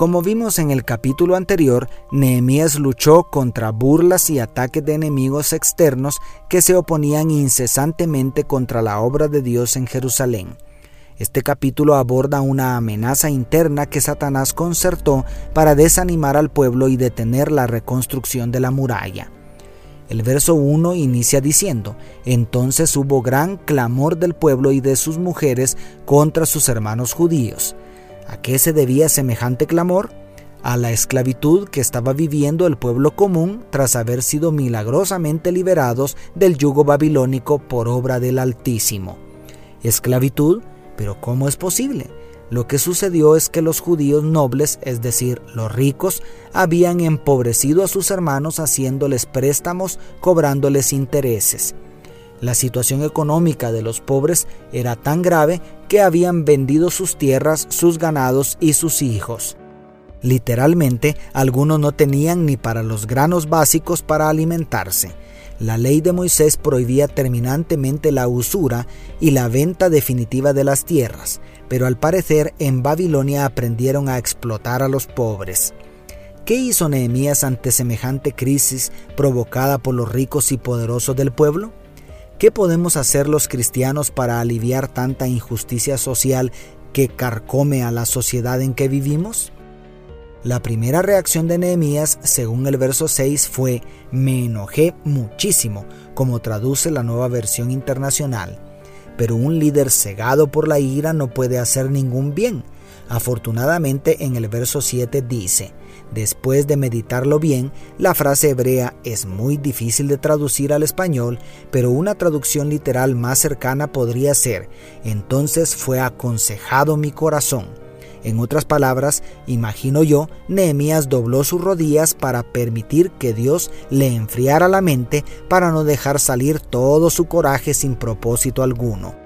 como vimos en el capítulo anterior, Nehemías luchó contra burlas y ataques de enemigos externos que se oponían incesantemente contra la obra de Dios en Jerusalén. Este capítulo aborda una amenaza interna que Satanás concertó para desanimar al pueblo y detener la reconstrucción de la muralla. El verso 1 inicia diciendo, Entonces hubo gran clamor del pueblo y de sus mujeres contra sus hermanos judíos. ¿A qué se debía semejante clamor? A la esclavitud que estaba viviendo el pueblo común tras haber sido milagrosamente liberados del yugo babilónico por obra del Altísimo. Esclavitud, pero ¿cómo es posible? Lo que sucedió es que los judíos nobles, es decir, los ricos, habían empobrecido a sus hermanos haciéndoles préstamos, cobrándoles intereses. La situación económica de los pobres era tan grave que habían vendido sus tierras, sus ganados y sus hijos. Literalmente, algunos no tenían ni para los granos básicos para alimentarse. La ley de Moisés prohibía terminantemente la usura y la venta definitiva de las tierras, pero al parecer en Babilonia aprendieron a explotar a los pobres. ¿Qué hizo Nehemías ante semejante crisis provocada por los ricos y poderosos del pueblo? ¿Qué podemos hacer los cristianos para aliviar tanta injusticia social que carcome a la sociedad en que vivimos? La primera reacción de Nehemías, según el verso 6, fue me enojé muchísimo, como traduce la nueva versión internacional. Pero un líder cegado por la ira no puede hacer ningún bien. Afortunadamente en el verso 7 dice, Después de meditarlo bien, la frase hebrea es muy difícil de traducir al español, pero una traducción literal más cercana podría ser, entonces fue aconsejado mi corazón. En otras palabras, imagino yo, Nehemías dobló sus rodillas para permitir que Dios le enfriara la mente para no dejar salir todo su coraje sin propósito alguno.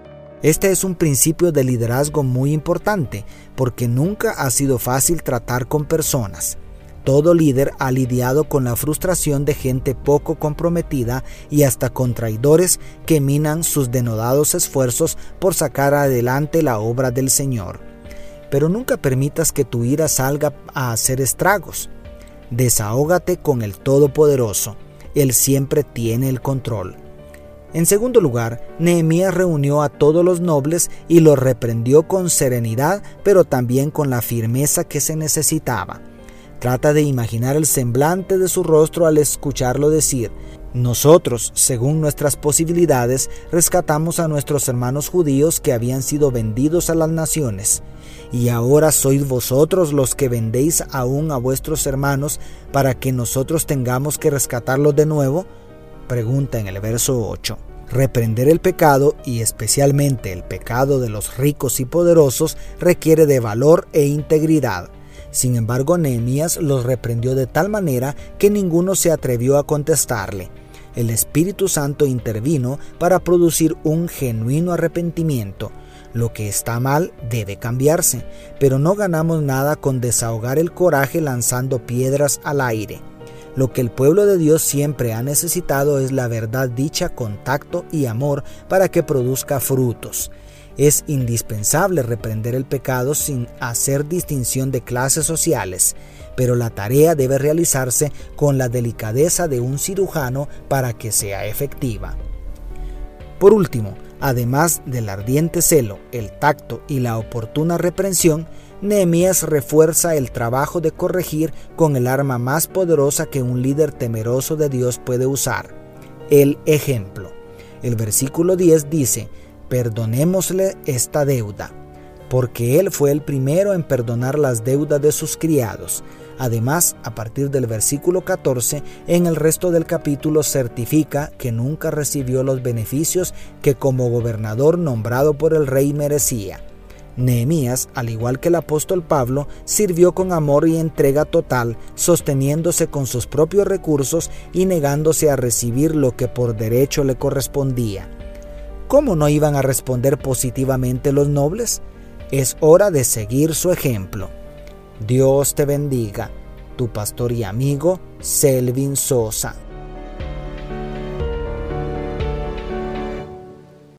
Este es un principio de liderazgo muy importante porque nunca ha sido fácil tratar con personas. Todo líder ha lidiado con la frustración de gente poco comprometida y hasta con traidores que minan sus denodados esfuerzos por sacar adelante la obra del Señor. Pero nunca permitas que tu ira salga a hacer estragos. Desahógate con el Todopoderoso. Él siempre tiene el control. En segundo lugar, Nehemías reunió a todos los nobles y los reprendió con serenidad, pero también con la firmeza que se necesitaba. Trata de imaginar el semblante de su rostro al escucharlo decir, nosotros, según nuestras posibilidades, rescatamos a nuestros hermanos judíos que habían sido vendidos a las naciones. Y ahora sois vosotros los que vendéis aún a vuestros hermanos para que nosotros tengamos que rescatarlos de nuevo? Pregunta en el verso 8. Reprender el pecado, y especialmente el pecado de los ricos y poderosos, requiere de valor e integridad. Sin embargo, Nehemías los reprendió de tal manera que ninguno se atrevió a contestarle. El Espíritu Santo intervino para producir un genuino arrepentimiento. Lo que está mal debe cambiarse, pero no ganamos nada con desahogar el coraje lanzando piedras al aire. Lo que el pueblo de Dios siempre ha necesitado es la verdad dicha con tacto y amor para que produzca frutos. Es indispensable reprender el pecado sin hacer distinción de clases sociales, pero la tarea debe realizarse con la delicadeza de un cirujano para que sea efectiva. Por último, además del ardiente celo, el tacto y la oportuna reprensión, Nehemías refuerza el trabajo de corregir con el arma más poderosa que un líder temeroso de Dios puede usar, el ejemplo. El versículo 10 dice, perdonémosle esta deuda, porque Él fue el primero en perdonar las deudas de sus criados. Además, a partir del versículo 14, en el resto del capítulo certifica que nunca recibió los beneficios que como gobernador nombrado por el rey merecía. Nehemías, al igual que el apóstol Pablo, sirvió con amor y entrega total, sosteniéndose con sus propios recursos y negándose a recibir lo que por derecho le correspondía. ¿Cómo no iban a responder positivamente los nobles? Es hora de seguir su ejemplo. Dios te bendiga, tu pastor y amigo Selvin Sosa.